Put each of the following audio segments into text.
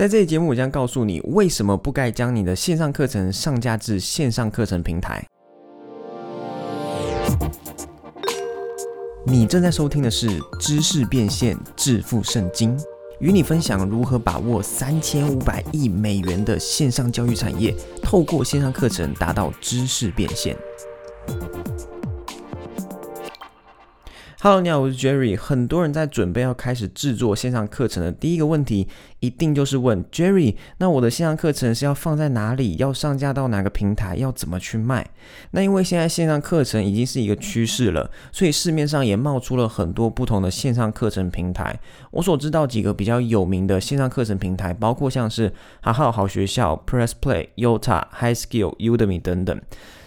在这期节目，我将告诉你为什么不该将你的线上课程上架至线上课程平台。你正在收听的是《知识变现致富圣经》，与你分享如何把握三千五百亿美元的线上教育产业，透过线上课程达到知识变现。Hello，你好，我是 Jerry。很多人在准备要开始制作线上课程的第一个问题，一定就是问 Jerry：那我的线上课程是要放在哪里？要上架到哪个平台？要怎么去卖？那因为现在线上课程已经是一个趋势了，所以市面上也冒出了很多不同的线上课程平台。我所知道几个比较有名的线上课程平台，包括像是好好好学校、Press Play、Yota、High Skill、Udemy 等等。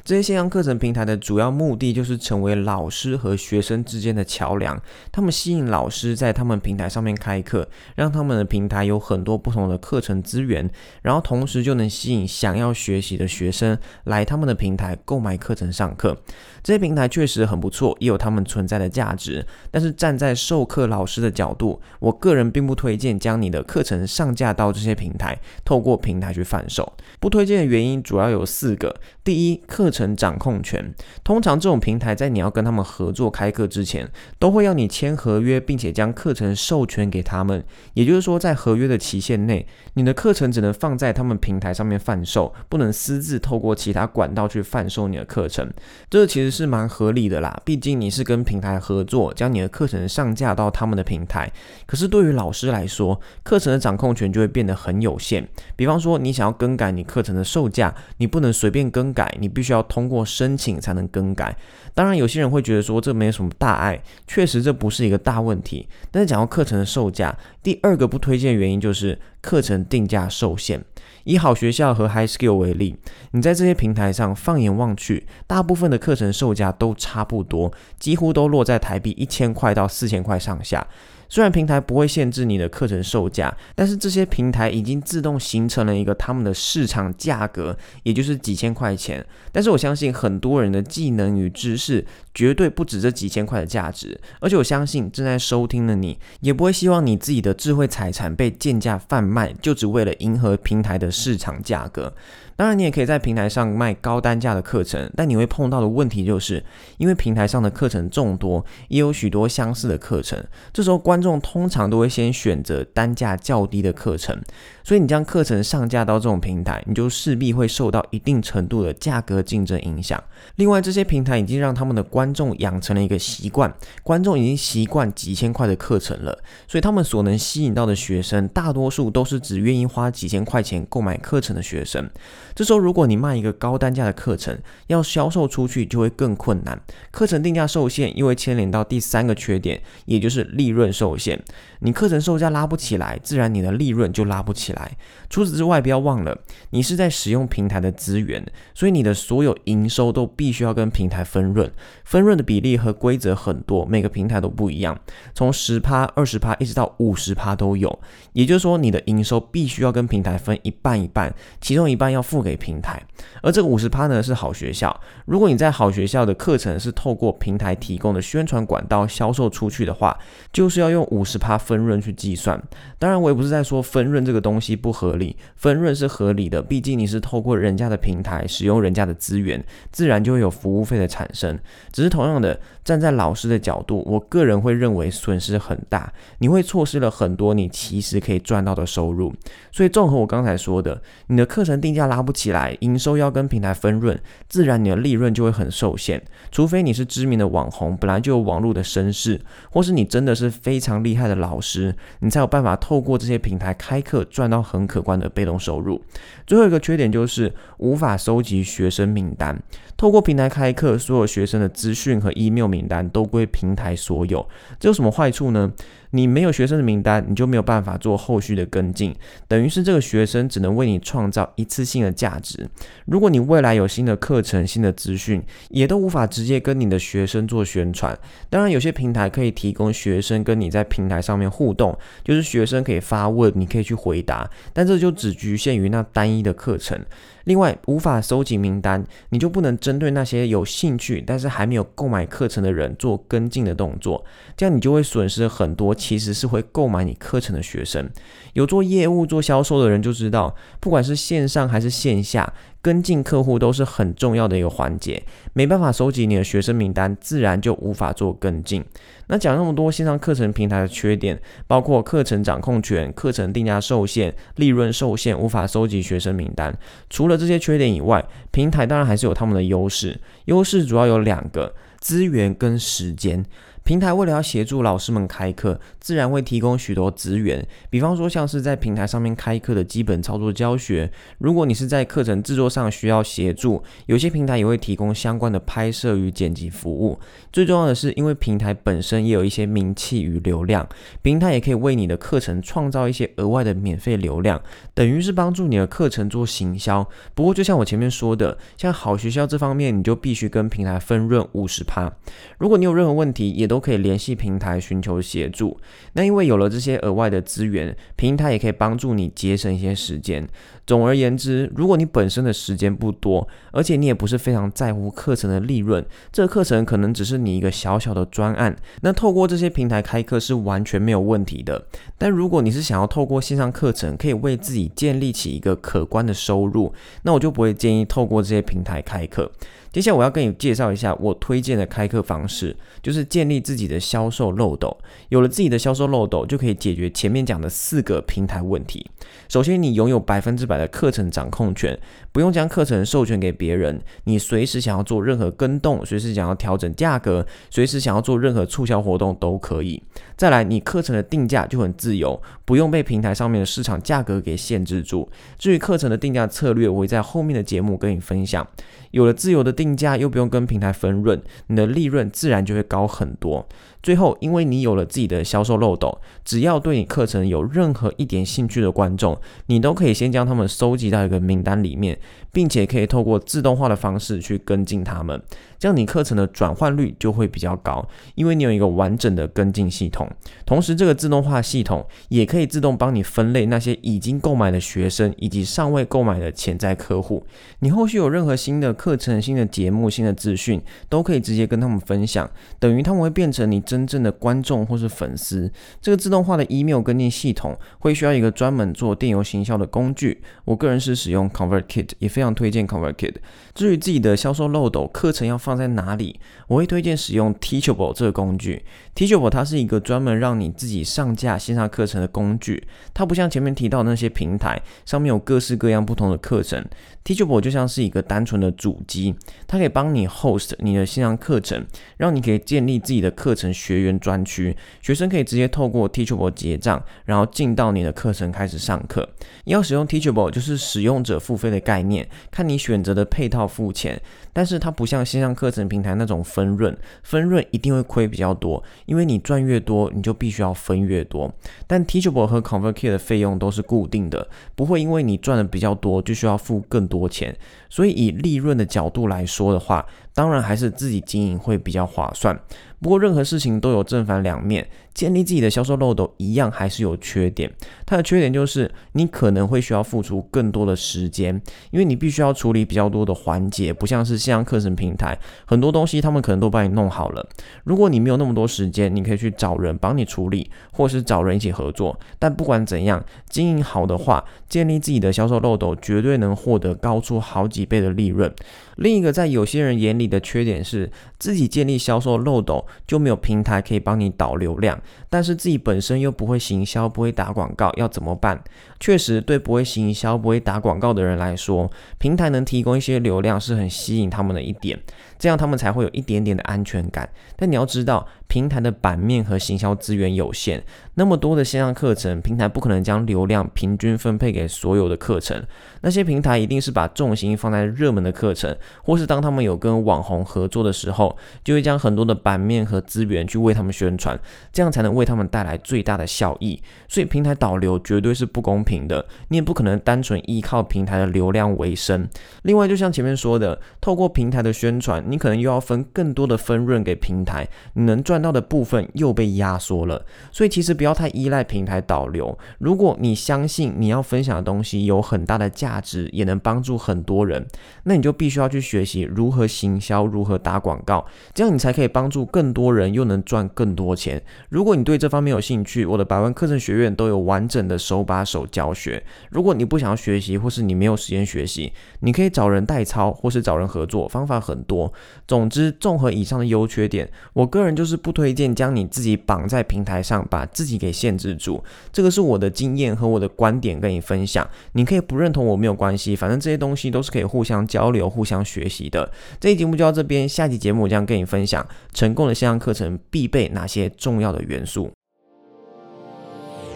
这些线上课程平台的主要目的就是成为老师和学生之间的桥梁。他们吸引老师在他们平台上面开课，让他们的平台有很多不同的课程资源，然后同时就能吸引想要学习的学生来他们的平台购买课程上课。这些平台确实很不错，也有他们存在的价值。但是站在授课老师的角度，我个人并不推荐将你的课程上架到这些平台，透过平台去贩售。不推荐的原因主要有四个：第一，课程掌控权。通常这种平台在你要跟他们合作开课之前，都会要你签合约，并且将课程授权给他们。也就是说，在合约的期限内，你的课程只能放在他们平台上面贩售，不能私自透过其他管道去贩售你的课程。这其实是蛮合理的啦，毕竟你是跟平台合作，将你的课程上架到他们的平台。可是对于老师来说，课程的掌控权就会变得很有限。比方说，你想要更改你课程的售价，你不能随便更改，你必须要通过申请才能更改。当然，有些人会觉得说这没有什么大碍，确实这不是一个大问题。但是讲到课程的售价，第二个不推荐的原因就是课程定价受限。以好学校和 High Skill 为例，你在这些平台上放眼望去，大部分的课程售价都差不多，几乎都落在台币一千块到四千块上下。虽然平台不会限制你的课程售价，但是这些平台已经自动形成了一个他们的市场价格，也就是几千块钱。但是我相信很多人的技能与知识绝对不止这几千块的价值，而且我相信正在收听的你也不会希望你自己的智慧财产被贱价贩卖，就只为了迎合平台的市场价格。当然，你也可以在平台上卖高单价的课程，但你会碰到的问题就是，因为平台上的课程众多，也有许多相似的课程，这时候关众通常都会先选择单价较低的课程，所以你将课程上架到这种平台，你就势必会受到一定程度的价格竞争影响。另外，这些平台已经让他们的观众养成了一个习惯，观众已经习惯几千块的课程了，所以他们所能吸引到的学生，大多数都是只愿意花几千块钱购买课程的学生。这时候，如果你卖一个高单价的课程，要销售出去就会更困难。课程定价受限，又会牵连到第三个缺点，也就是利润受受限。你课程售价拉不起来，自然你的利润就拉不起来。除此之外，不要忘了，你是在使用平台的资源，所以你的所有营收都必须要跟平台分润。分润的比例和规则很多，每个平台都不一样，从十趴、二十趴一直到五十趴都有。也就是说，你的营收必须要跟平台分一半一半，其中一半要付给平台。而这个五十趴呢，是好学校。如果你在好学校的课程是透过平台提供的宣传管道销售出去的话，就是要用五十趴分润去计算。当然，我也不是在说分润这个东西不合理，分润是合理的，毕竟你是透过人家的平台使用人家的资源，自然就会有服务费的产生。只是同样的，站在老师的角度，我个人会认为损失很大，你会错失了很多你其实可以赚到的收入。所以综合我刚才说的，你的课程定价拉不起来，营收要跟平台分润，自然你的利润就会很受限。除非你是知名的网红，本来就有网络的声势，或是你真的是非常厉害的老师，你才有办法透过这些平台开课赚到很可观的被动收入。最后一个缺点就是无法收集学生名单，透过平台开课，所有学生的资讯和 email 名单都归平台所有，这有什么坏处呢？你没有学生的名单，你就没有办法做后续的跟进，等于是这个学生只能为你创造一次性的价值。如果你未来有新的课程、新的资讯，也都无法直接跟你的学生做宣传。当然，有些平台可以提供学生跟你在平台上面互动，就是学生可以发问，你可以去回答，但这就只局限于那单一的课程。另外，无法收集名单，你就不能针对那些有兴趣但是还没有购买课程的人做跟进的动作，这样你就会损失很多。其实是会购买你课程的学生。有做业务、做销售的人就知道，不管是线上还是线下。跟进客户都是很重要的一个环节，没办法收集你的学生名单，自然就无法做跟进。那讲那么多线上课程平台的缺点，包括课程掌控权、课程定价受限、利润受限、无法收集学生名单。除了这些缺点以外，平台当然还是有他们的优势，优势主要有两个：资源跟时间。平台为了要协助老师们开课，自然会提供许多资源，比方说像是在平台上面开课的基本操作教学。如果你是在课程制作上需要协助，有些平台也会提供相关的拍摄与剪辑服务。最重要的是，因为平台本身也有一些名气与流量，平台也可以为你的课程创造一些额外的免费流量，等于是帮助你的课程做行销。不过，就像我前面说的，像好学校这方面，你就必须跟平台分润五十趴。如果你有任何问题，也都都可以联系平台寻求协助。那因为有了这些额外的资源，平台也可以帮助你节省一些时间。总而言之，如果你本身的时间不多，而且你也不是非常在乎课程的利润，这个课程可能只是你一个小小的专案，那透过这些平台开课是完全没有问题的。但如果你是想要透过线上课程可以为自己建立起一个可观的收入，那我就不会建议透过这些平台开课。接下来我要跟你介绍一下我推荐的开课方式，就是建立自己的销售漏斗。有了自己的销售漏斗，就可以解决前面讲的四个平台问题。首先，你拥有百分之百的课程掌控权，不用将课程授权给别人，你随时想要做任何跟动，随时想要调整价格，随时想要做任何促销活动都可以。再来，你课程的定价就很自由，不用被平台上面的市场价格给限制住。至于课程的定价策略，我会在后面的节目跟你分享。有了自由的定定价，又不用跟平台分润，你的利润自然就会高很多。最后，因为你有了自己的销售漏斗，只要对你课程有任何一点兴趣的观众，你都可以先将他们收集到一个名单里面，并且可以透过自动化的方式去跟进他们，这样你课程的转换率就会比较高，因为你有一个完整的跟进系统。同时，这个自动化系统也可以自动帮你分类那些已经购买的学生以及尚未购买的潜在客户。你后续有任何新的课程、新的节目、新的资讯，都可以直接跟他们分享，等于他们会变成你。真正的观众或是粉丝，这个自动化的 email 跟进系统会需要一个专门做电邮行销的工具。我个人是使用 ConvertKit，也非常推荐 ConvertKit。至于自己的销售漏斗课程要放在哪里，我会推荐使用 Teachable 这个工具。Teachable 它是一个专门让你自己上架线上课程的工具，它不像前面提到那些平台上面有各式各样不同的课程。Teachable 就像是一个单纯的主机，它可以帮你 host 你的线上课程，让你可以建立自己的课程学员专区，学生可以直接透过 Teachable 结账，然后进到你的课程开始上课。要使用 Teachable 就是使用者付费的概念，看你选择的配套付钱，但是它不像线上课程平台那种分润，分润一定会亏比较多，因为你赚越多，你就必须要分越多。但 Teachable 和 ConvertKit 的费用都是固定的，不会因为你赚的比较多就需要付更。多钱，所以以利润的角度来说的话，当然还是自己经营会比较划算。不过任何事情都有正反两面，建立自己的销售漏斗一样还是有缺点。它的缺点就是你可能会需要付出更多的时间，因为你必须要处理比较多的环节，不像是线上课程平台，很多东西他们可能都帮你弄好了。如果你没有那么多时间，你可以去找人帮你处理，或是找人一起合作。但不管怎样，经营好的话，建立自己的销售漏斗，绝对能获得高出好几倍的利润。另一个在有些人眼里的缺点是，自己建立销售漏斗就没有平台可以帮你导流量，但是自己本身又不会行销，不会打广告，要怎么办？确实，对不会行销、不会打广告的人来说，平台能提供一些流量是很吸引他们的一点，这样他们才会有一点点的安全感。但你要知道。平台的版面和行销资源有限，那么多的线上课程，平台不可能将流量平均分配给所有的课程。那些平台一定是把重心放在热门的课程，或是当他们有跟网红合作的时候，就会将很多的版面和资源去为他们宣传，这样才能为他们带来最大的效益。所以平台导流绝对是不公平。的，你也不可能单纯依靠平台的流量为生。另外，就像前面说的，透过平台的宣传，你可能又要分更多的分润给平台，你能赚到的部分又被压缩了。所以，其实不要太依赖平台导流。如果你相信你要分享的东西有很大的价值，也能帮助很多人，那你就必须要去学习如何行销，如何打广告，这样你才可以帮助更多人，又能赚更多钱。如果你对这方面有兴趣，我的百万课程学院都有完整的手把手教学。如果你不想要学习，或是你没有时间学习，你可以找人代操，或是找人合作，方法很多。总之，综合以上的优缺点，我个人就是不推荐将你自己绑在平台上，把自己给限制住。这个是我的经验和我的观点跟你分享。你可以不认同我没有关系，反正这些东西都是可以互相交流、互相学习的。这期节目就到这边，下期节目我将跟你分享成功的线上课程必备哪些重要的元素。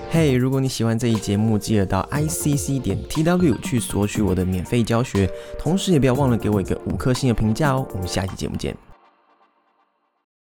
嘿，如果你喜欢这一节目，记得到 i c c 点 t w 去索取我的免费教学，同时也不要忘了给我一个五颗星的评价哦。我们下期节目见。